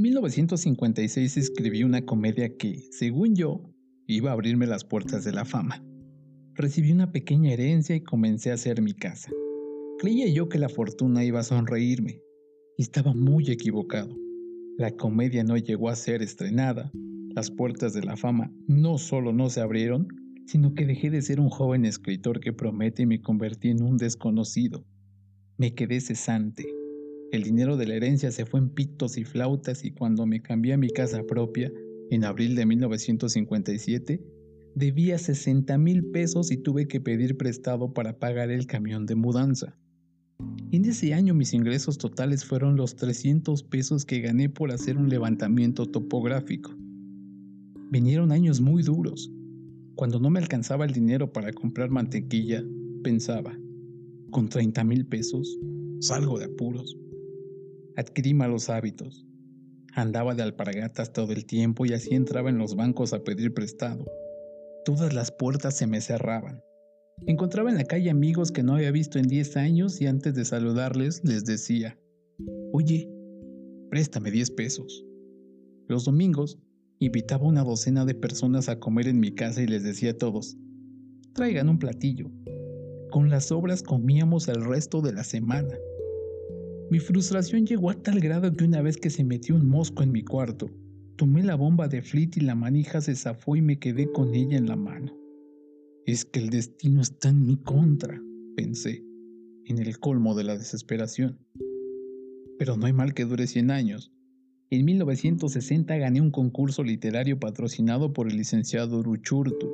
En 1956 escribí una comedia que, según yo, iba a abrirme las puertas de la fama. Recibí una pequeña herencia y comencé a hacer mi casa. Creía yo que la fortuna iba a sonreírme, estaba muy equivocado. La comedia no llegó a ser estrenada, las puertas de la fama no solo no se abrieron, sino que dejé de ser un joven escritor que promete y me convertí en un desconocido. Me quedé cesante. El dinero de la herencia se fue en pitos y flautas y cuando me cambié a mi casa propia, en abril de 1957, debía 60 mil pesos y tuve que pedir prestado para pagar el camión de mudanza. En ese año mis ingresos totales fueron los 300 pesos que gané por hacer un levantamiento topográfico. Vinieron años muy duros. Cuando no me alcanzaba el dinero para comprar mantequilla, pensaba, con 30 mil pesos, salgo de apuros. Adquirí malos hábitos. Andaba de alpargatas todo el tiempo y así entraba en los bancos a pedir prestado. Todas las puertas se me cerraban. Encontraba en la calle amigos que no había visto en 10 años y antes de saludarles les decía, oye, préstame 10 pesos. Los domingos invitaba una docena de personas a comer en mi casa y les decía a todos, traigan un platillo. Con las sobras comíamos el resto de la semana. Mi frustración llegó a tal grado que una vez que se metió un mosco en mi cuarto, tomé la bomba de flit y la manija se zafó y me quedé con ella en la mano. Es que el destino está en mi contra, pensé, en el colmo de la desesperación. Pero no hay mal que dure 100 años. En 1960 gané un concurso literario patrocinado por el licenciado Uruchurtu.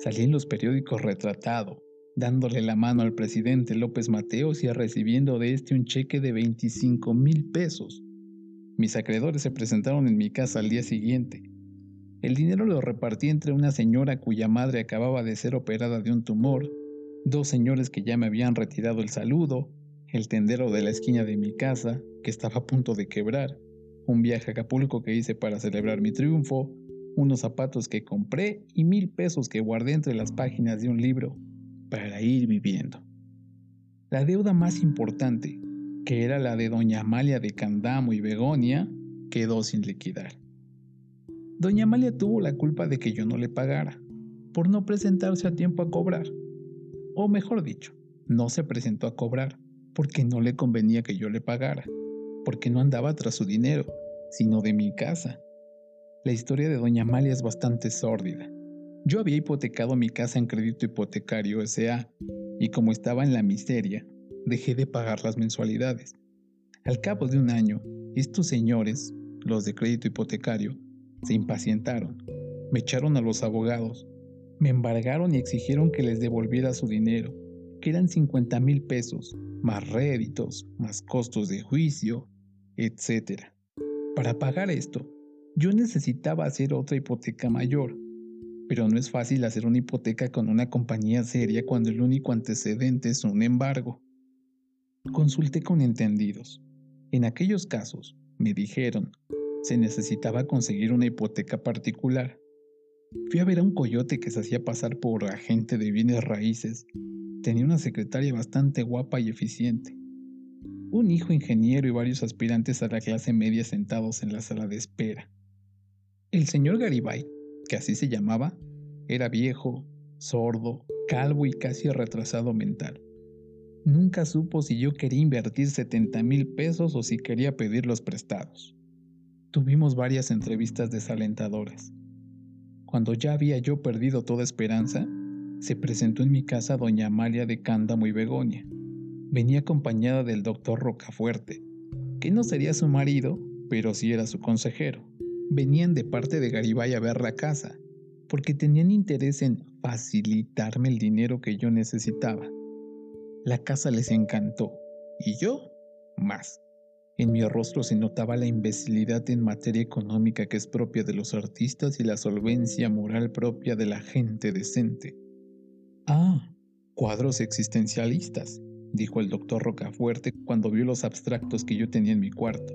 Salí en los periódicos retratado, dándole la mano al presidente López Mateos y recibiendo de este un cheque de 25 mil pesos. Mis acreedores se presentaron en mi casa al día siguiente. El dinero lo repartí entre una señora cuya madre acababa de ser operada de un tumor, dos señores que ya me habían retirado el saludo, el tendero de la esquina de mi casa, que estaba a punto de quebrar, un viaje a Acapulco que hice para celebrar mi triunfo, unos zapatos que compré y mil pesos que guardé entre las páginas de un libro para ir viviendo. La deuda más importante, que era la de doña Amalia de Candamo y Begonia, quedó sin liquidar. Doña Amalia tuvo la culpa de que yo no le pagara, por no presentarse a tiempo a cobrar. O mejor dicho, no se presentó a cobrar porque no le convenía que yo le pagara, porque no andaba tras su dinero, sino de mi casa. La historia de Doña Amalia es bastante sórdida. Yo había hipotecado mi casa en crédito hipotecario SA y como estaba en la miseria, dejé de pagar las mensualidades. Al cabo de un año, estos señores, los de crédito hipotecario, se impacientaron, me echaron a los abogados, me embargaron y exigieron que les devolviera su dinero, que eran 50 mil pesos, más réditos, más costos de juicio, etc. Para pagar esto, yo necesitaba hacer otra hipoteca mayor, pero no es fácil hacer una hipoteca con una compañía seria cuando el único antecedente es un embargo. Consulté con entendidos. En aquellos casos, me dijeron, se necesitaba conseguir una hipoteca particular. Fui a ver a un coyote que se hacía pasar por agente de bienes raíces. Tenía una secretaria bastante guapa y eficiente. Un hijo ingeniero y varios aspirantes a la clase media sentados en la sala de espera. El señor Garibay, que así se llamaba, era viejo, sordo, calvo y casi retrasado mental. Nunca supo si yo quería invertir 70 mil pesos o si quería pedirlos prestados. Tuvimos varias entrevistas desalentadoras. Cuando ya había yo perdido toda esperanza, se presentó en mi casa doña Amalia de Cándamo y Begonia. Venía acompañada del doctor Rocafuerte, que no sería su marido, pero sí era su consejero. Venían de parte de Garibay a ver la casa, porque tenían interés en facilitarme el dinero que yo necesitaba. La casa les encantó, y yo más. En mi rostro se notaba la imbecilidad en materia económica que es propia de los artistas y la solvencia moral propia de la gente decente. Ah, cuadros existencialistas, dijo el doctor Rocafuerte cuando vio los abstractos que yo tenía en mi cuarto.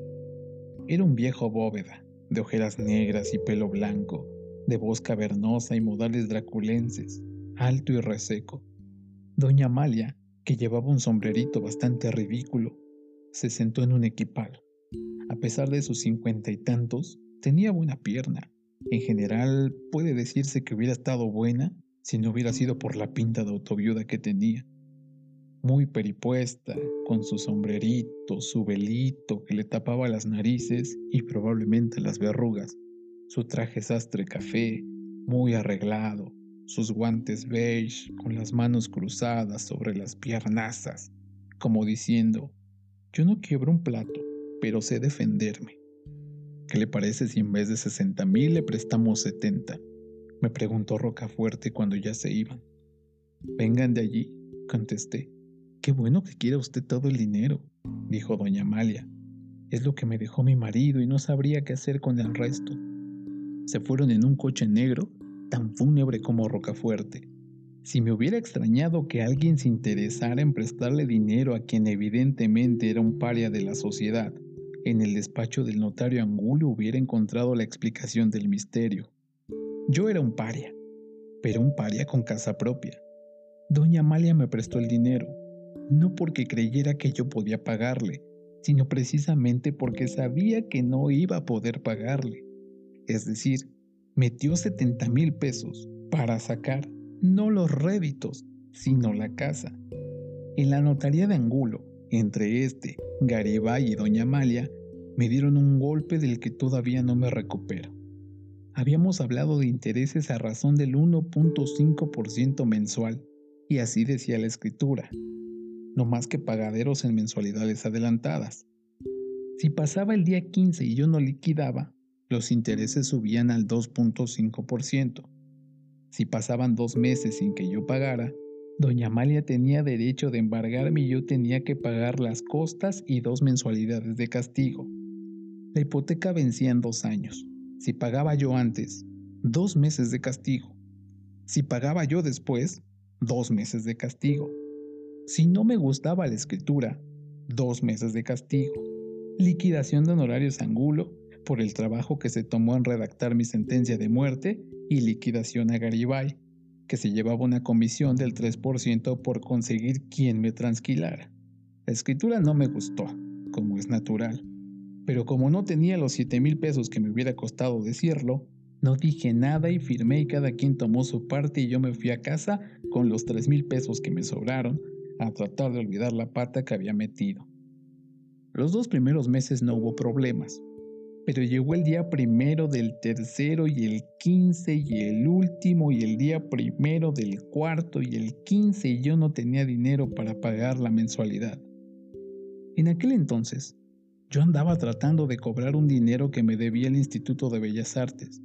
Era un viejo bóveda, de ojeras negras y pelo blanco, de voz cavernosa y modales draculenses, alto y reseco. Doña Amalia, que llevaba un sombrerito bastante ridículo, se sentó en un equipal. A pesar de sus cincuenta y tantos, tenía buena pierna. En general, puede decirse que hubiera estado buena si no hubiera sido por la pinta de autoviuda que tenía. Muy peripuesta, con su sombrerito, su velito que le tapaba las narices y probablemente las verrugas, su traje sastre café, muy arreglado, sus guantes beige con las manos cruzadas sobre las piernazas, como diciendo, yo no quiebro un plato, pero sé defenderme. ¿Qué le parece si en vez de 60 mil le prestamos 70? Me preguntó Rocafuerte cuando ya se iban. Vengan de allí, contesté. Qué bueno que quiera usted todo el dinero, dijo doña Amalia. Es lo que me dejó mi marido y no sabría qué hacer con el resto. Se fueron en un coche negro, tan fúnebre como Rocafuerte. Si me hubiera extrañado que alguien se interesara en prestarle dinero a quien evidentemente era un paria de la sociedad, en el despacho del notario Angulo hubiera encontrado la explicación del misterio. Yo era un paria, pero un paria con casa propia. Doña Amalia me prestó el dinero, no porque creyera que yo podía pagarle, sino precisamente porque sabía que no iba a poder pagarle. Es decir, metió 70 mil pesos para sacar no los réditos, sino la casa. En la notaría de Angulo, entre este, Garibay y Doña Amalia, me dieron un golpe del que todavía no me recupero. Habíamos hablado de intereses a razón del 1.5% mensual, y así decía la escritura, no más que pagaderos en mensualidades adelantadas. Si pasaba el día 15 y yo no liquidaba, los intereses subían al 2.5%. Si pasaban dos meses sin que yo pagara, doña Amalia tenía derecho de embargarme y yo tenía que pagar las costas y dos mensualidades de castigo. La hipoteca vencía en dos años. Si pagaba yo antes, dos meses de castigo. Si pagaba yo después, dos meses de castigo. Si no me gustaba la escritura, dos meses de castigo. Liquidación de honorarios angulo por el trabajo que se tomó en redactar mi sentencia de muerte y liquidación a Garibay, que se llevaba una comisión del 3% por conseguir quien me transquilara. La escritura no me gustó, como es natural pero como no tenía los 7 mil pesos que me hubiera costado decirlo, no dije nada y firmé y cada quien tomó su parte y yo me fui a casa con los 3 mil pesos que me sobraron a tratar de olvidar la pata que había metido. Los dos primeros meses no hubo problemas, pero llegó el día primero del tercero y el quince y el último y el día primero del cuarto y el quince y yo no tenía dinero para pagar la mensualidad. En aquel entonces, yo andaba tratando de cobrar un dinero que me debía el Instituto de Bellas Artes.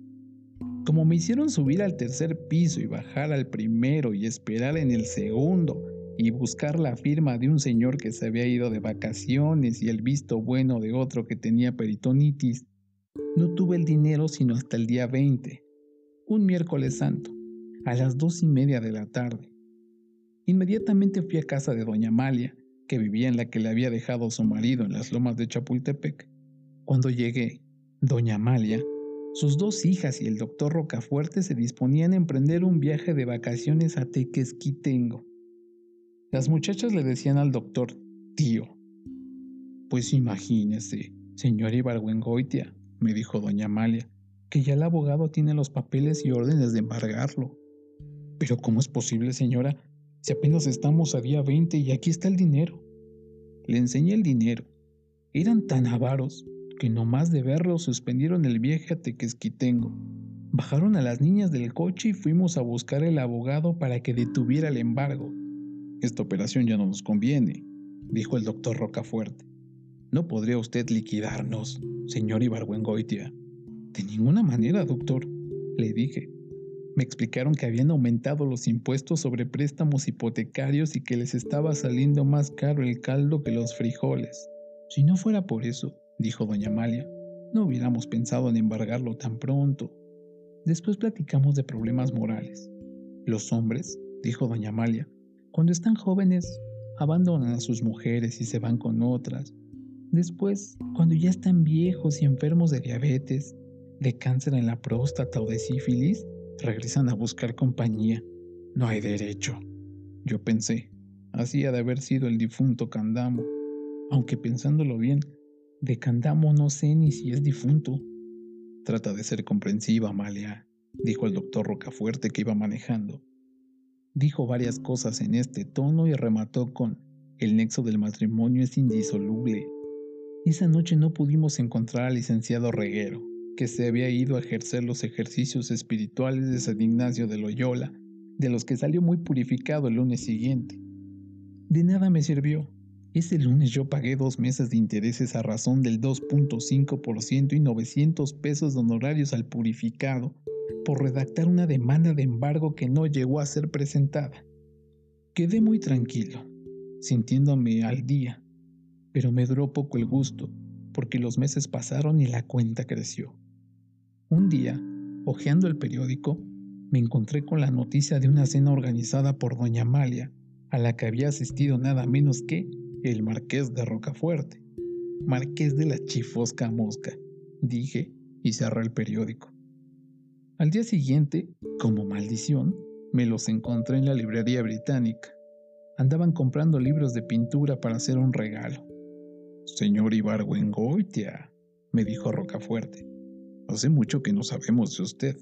Como me hicieron subir al tercer piso y bajar al primero y esperar en el segundo y buscar la firma de un señor que se había ido de vacaciones y el visto bueno de otro que tenía peritonitis, no tuve el dinero sino hasta el día 20, un miércoles santo, a las dos y media de la tarde. Inmediatamente fui a casa de doña Amalia que vivía en la que le había dejado su marido en las lomas de Chapultepec. Cuando llegué, doña Amalia, sus dos hijas y el doctor Rocafuerte se disponían a emprender un viaje de vacaciones a Tequesquitengo. Las muchachas le decían al doctor, tío. Pues imagínese, señor Ibargüengoitia, me dijo doña Amalia, que ya el abogado tiene los papeles y órdenes de embargarlo. Pero ¿cómo es posible, señora, si apenas estamos a día 20 y aquí está el dinero. Le enseñé el dinero. Eran tan avaros que nomás de verlo suspendieron el viaje a Tequesquitengo. Bajaron a las niñas del coche y fuimos a buscar el abogado para que detuviera el embargo. Esta operación ya no nos conviene, dijo el doctor Rocafuerte. No podría usted liquidarnos, señor Ibargüengoitia. De ninguna manera, doctor, le dije. Me explicaron que habían aumentado los impuestos sobre préstamos hipotecarios y que les estaba saliendo más caro el caldo que los frijoles. Si no fuera por eso, dijo doña Amalia, no hubiéramos pensado en embargarlo tan pronto. Después platicamos de problemas morales. Los hombres, dijo doña Amalia, cuando están jóvenes, abandonan a sus mujeres y se van con otras. Después, cuando ya están viejos y enfermos de diabetes, de cáncer en la próstata o de sífilis, regresan a buscar compañía. No hay derecho. Yo pensé, así ha de haber sido el difunto Candamo, aunque pensándolo bien, De Candamo no sé ni si es difunto. Trata de ser comprensiva, Amalia, dijo el doctor Rocafuerte que iba manejando. Dijo varias cosas en este tono y remató con, el nexo del matrimonio es indisoluble. Esa noche no pudimos encontrar al licenciado Reguero, que se había ido a ejercer los ejercicios espirituales de San Ignacio de Loyola, de los que salió muy purificado el lunes siguiente. De nada me sirvió. Ese lunes yo pagué dos meses de intereses a razón del 2.5% y 900 pesos de honorarios al purificado por redactar una demanda de embargo que no llegó a ser presentada. Quedé muy tranquilo, sintiéndome al día, pero me duró poco el gusto, porque los meses pasaron y la cuenta creció. Un día, hojeando el periódico, me encontré con la noticia de una cena organizada por doña Amalia, a la que había asistido nada menos que el marqués de Rocafuerte. Marqués de la chifosca mosca, dije y cerré el periódico. Al día siguiente, como maldición, me los encontré en la librería británica. Andaban comprando libros de pintura para hacer un regalo. Señor Ibargüengoitia, me dijo Rocafuerte, hace mucho que no sabemos de usted.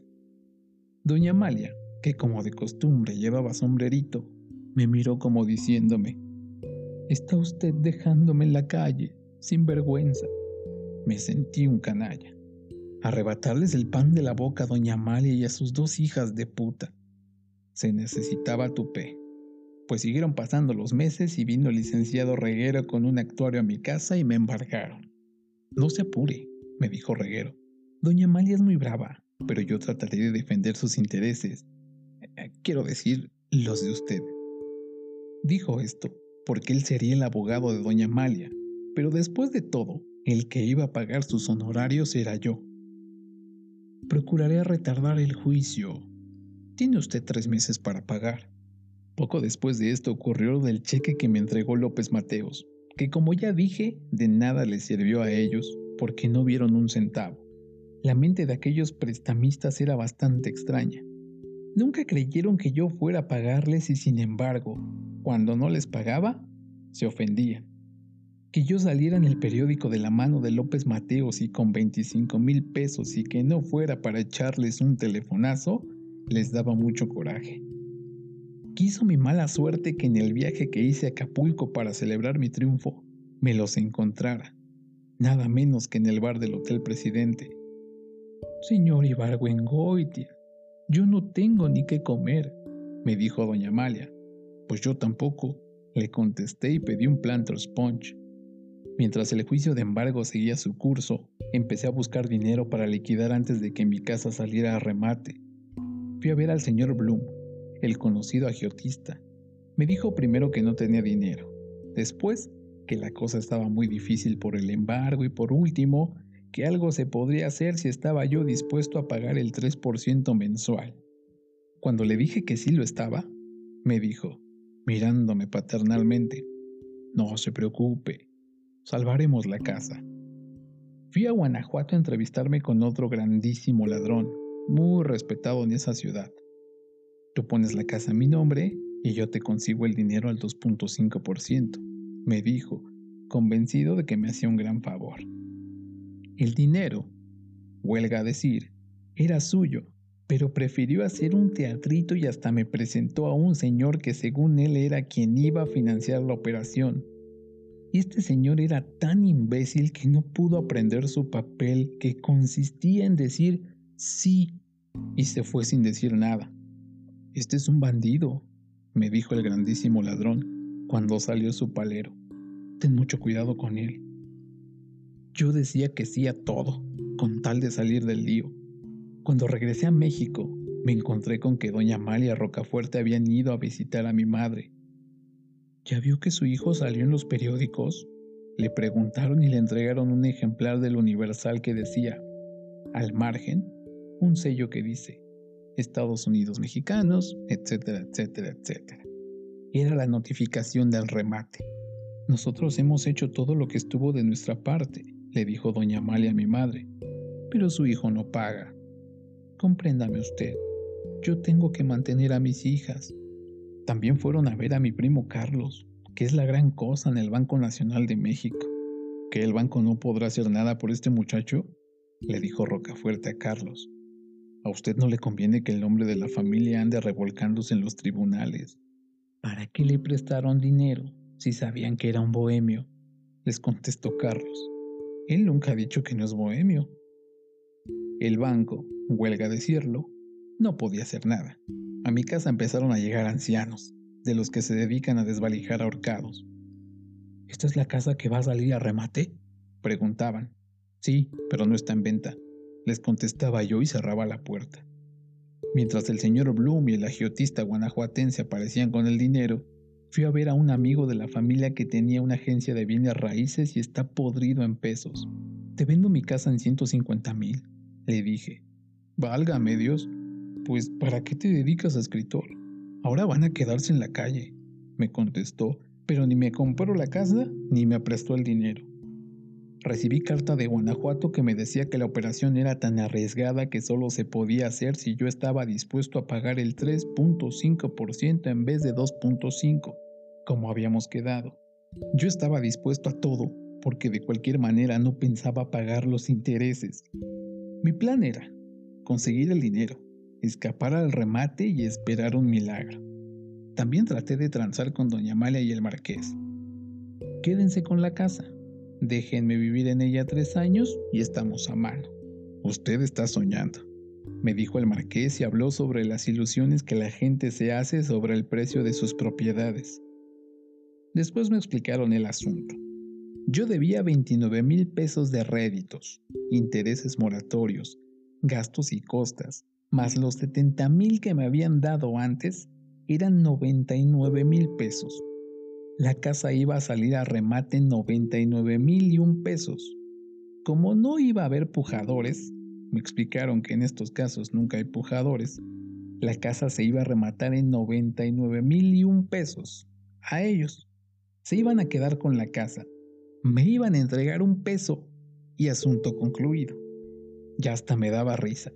Doña Amalia, que como de costumbre llevaba sombrerito, me miró como diciéndome, Está usted dejándome en la calle, sin vergüenza. Me sentí un canalla. Arrebatarles el pan de la boca a doña Amalia y a sus dos hijas de puta. Se necesitaba tupé pues siguieron pasando los meses y vino el licenciado Reguero con un actuario a mi casa y me embargaron. No se apure, me dijo Reguero. Doña Amalia es muy brava, pero yo trataré de defender sus intereses. Eh, quiero decir, los de usted. Dijo esto porque él sería el abogado de doña Amalia, pero después de todo, el que iba a pagar sus honorarios era yo. Procuraré retardar el juicio. Tiene usted tres meses para pagar. Poco después de esto ocurrió lo del cheque que me entregó López Mateos, que como ya dije, de nada les sirvió a ellos porque no vieron un centavo. La mente de aquellos prestamistas era bastante extraña. Nunca creyeron que yo fuera a pagarles y sin embargo, cuando no les pagaba, se ofendían. Que yo saliera en el periódico de la mano de López Mateos y con 25 mil pesos y que no fuera para echarles un telefonazo, les daba mucho coraje. Quiso mi mala suerte que en el viaje que hice a Acapulco para celebrar mi triunfo me los encontrara, nada menos que en el bar del Hotel Presidente. Señor Ibargüengoitia, yo no tengo ni qué comer, me dijo doña Amalia. Pues yo tampoco, le contesté y pedí un planter sponge. Mientras el juicio de embargo seguía su curso, empecé a buscar dinero para liquidar antes de que mi casa saliera a remate. Fui a ver al señor Bloom, el conocido agiotista. Me dijo primero que no tenía dinero, después que la cosa estaba muy difícil por el embargo y por último que algo se podría hacer si estaba yo dispuesto a pagar el 3% mensual. Cuando le dije que sí lo estaba, me dijo, mirándome paternalmente, no se preocupe, salvaremos la casa. Fui a Guanajuato a entrevistarme con otro grandísimo ladrón, muy respetado en esa ciudad. Tú pones la casa a mi nombre y yo te consigo el dinero al 2.5%, me dijo, convencido de que me hacía un gran favor. El dinero, huelga decir, era suyo, pero prefirió hacer un teatrito y hasta me presentó a un señor que según él era quien iba a financiar la operación. Y este señor era tan imbécil que no pudo aprender su papel que consistía en decir sí y se fue sin decir nada. Este es un bandido, me dijo el grandísimo ladrón cuando salió su palero. Ten mucho cuidado con él. Yo decía que sí a todo, con tal de salir del lío. Cuando regresé a México, me encontré con que doña Amalia Rocafuerte habían ido a visitar a mi madre. ¿Ya vio que su hijo salió en los periódicos? Le preguntaron y le entregaron un ejemplar del Universal que decía, al margen, un sello que dice, Estados Unidos mexicanos, etcétera, etcétera, etcétera. Era la notificación del remate. Nosotros hemos hecho todo lo que estuvo de nuestra parte, le dijo doña Amalia a mi madre, pero su hijo no paga. Compréndame usted, yo tengo que mantener a mis hijas. También fueron a ver a mi primo Carlos, que es la gran cosa en el Banco Nacional de México. ¿Que el banco no podrá hacer nada por este muchacho? le dijo Rocafuerte a Carlos. A usted no le conviene que el nombre de la familia ande revolcándose en los tribunales. ¿Para qué le prestaron dinero si sabían que era un bohemio? les contestó Carlos. Él nunca ha dicho que no es bohemio. El banco, huelga decirlo, no podía hacer nada. A mi casa empezaron a llegar ancianos, de los que se dedican a desvalijar ahorcados. ¿Esta es la casa que va a salir a remate? Preguntaban. Sí, pero no está en venta, les contestaba yo y cerraba la puerta. Mientras el señor Bloom y el agiotista guanajuatense aparecían con el dinero, fui a ver a un amigo de la familia que tenía una agencia de bienes raíces y está podrido en pesos. Te vendo mi casa en 150 mil, le dije. Válgame Dios, pues ¿para qué te dedicas a escritor? Ahora van a quedarse en la calle, me contestó, pero ni me compró la casa ni me prestó el dinero. Recibí carta de Guanajuato que me decía que la operación era tan arriesgada que solo se podía hacer si yo estaba dispuesto a pagar el 3.5% en vez de 2.5%, como habíamos quedado. Yo estaba dispuesto a todo, porque de cualquier manera no pensaba pagar los intereses. Mi plan era conseguir el dinero, escapar al remate y esperar un milagro. También traté de transar con doña Amalia y el marqués. Quédense con la casa, Déjenme vivir en ella tres años y estamos a mano. Usted está soñando, me dijo el marqués y habló sobre las ilusiones que la gente se hace sobre el precio de sus propiedades. Después me explicaron el asunto. Yo debía 29 mil pesos de réditos, intereses moratorios, gastos y costas, más los 70 mil que me habían dado antes, eran 99 mil pesos la casa iba a salir a remate en 99 mil y un pesos. Como no iba a haber pujadores, me explicaron que en estos casos nunca hay pujadores, la casa se iba a rematar en 99 mil y un pesos. A ellos. Se iban a quedar con la casa. Me iban a entregar un peso y asunto concluido. Ya hasta me daba risa.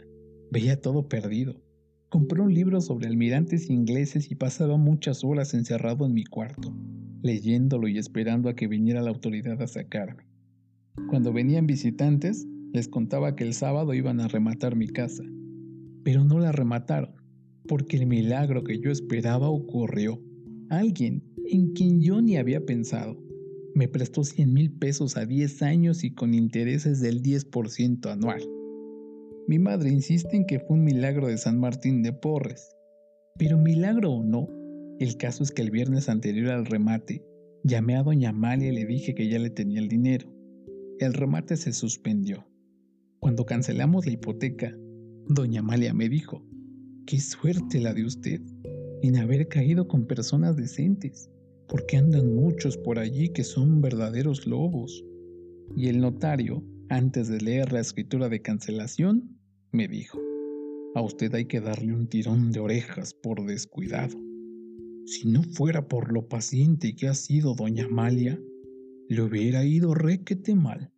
Veía todo perdido. Compré un libro sobre almirantes ingleses y pasaba muchas horas encerrado en mi cuarto leyéndolo y esperando a que viniera la autoridad a sacarme. Cuando venían visitantes, les contaba que el sábado iban a rematar mi casa, pero no la remataron, porque el milagro que yo esperaba ocurrió. Alguien en quien yo ni había pensado me prestó 100 mil pesos a 10 años y con intereses del 10% anual. Mi madre insiste en que fue un milagro de San Martín de Porres, pero milagro o no, el caso es que el viernes anterior al remate, llamé a doña Amalia y le dije que ya le tenía el dinero. El remate se suspendió. Cuando cancelamos la hipoteca, doña Amalia me dijo, qué suerte la de usted en haber caído con personas decentes, porque andan muchos por allí que son verdaderos lobos. Y el notario, antes de leer la escritura de cancelación, me dijo, a usted hay que darle un tirón de orejas por descuidado. Si no fuera por lo paciente que ha sido doña Amalia, le hubiera ido requete mal.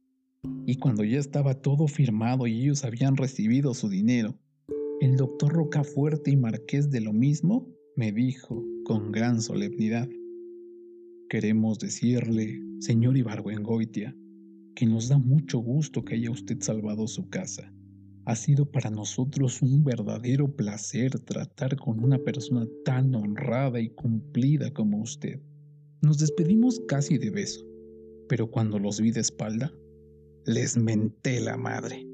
Y cuando ya estaba todo firmado y ellos habían recibido su dinero, el doctor Rocafuerte y Marqués de lo mismo me dijo con gran solemnidad. Queremos decirle, señor Ibargüengoitia, que nos da mucho gusto que haya usted salvado su casa ha sido para nosotros un verdadero placer tratar con una persona tan honrada y cumplida como usted. Nos despedimos casi de beso, pero cuando los vi de espalda, les menté la madre.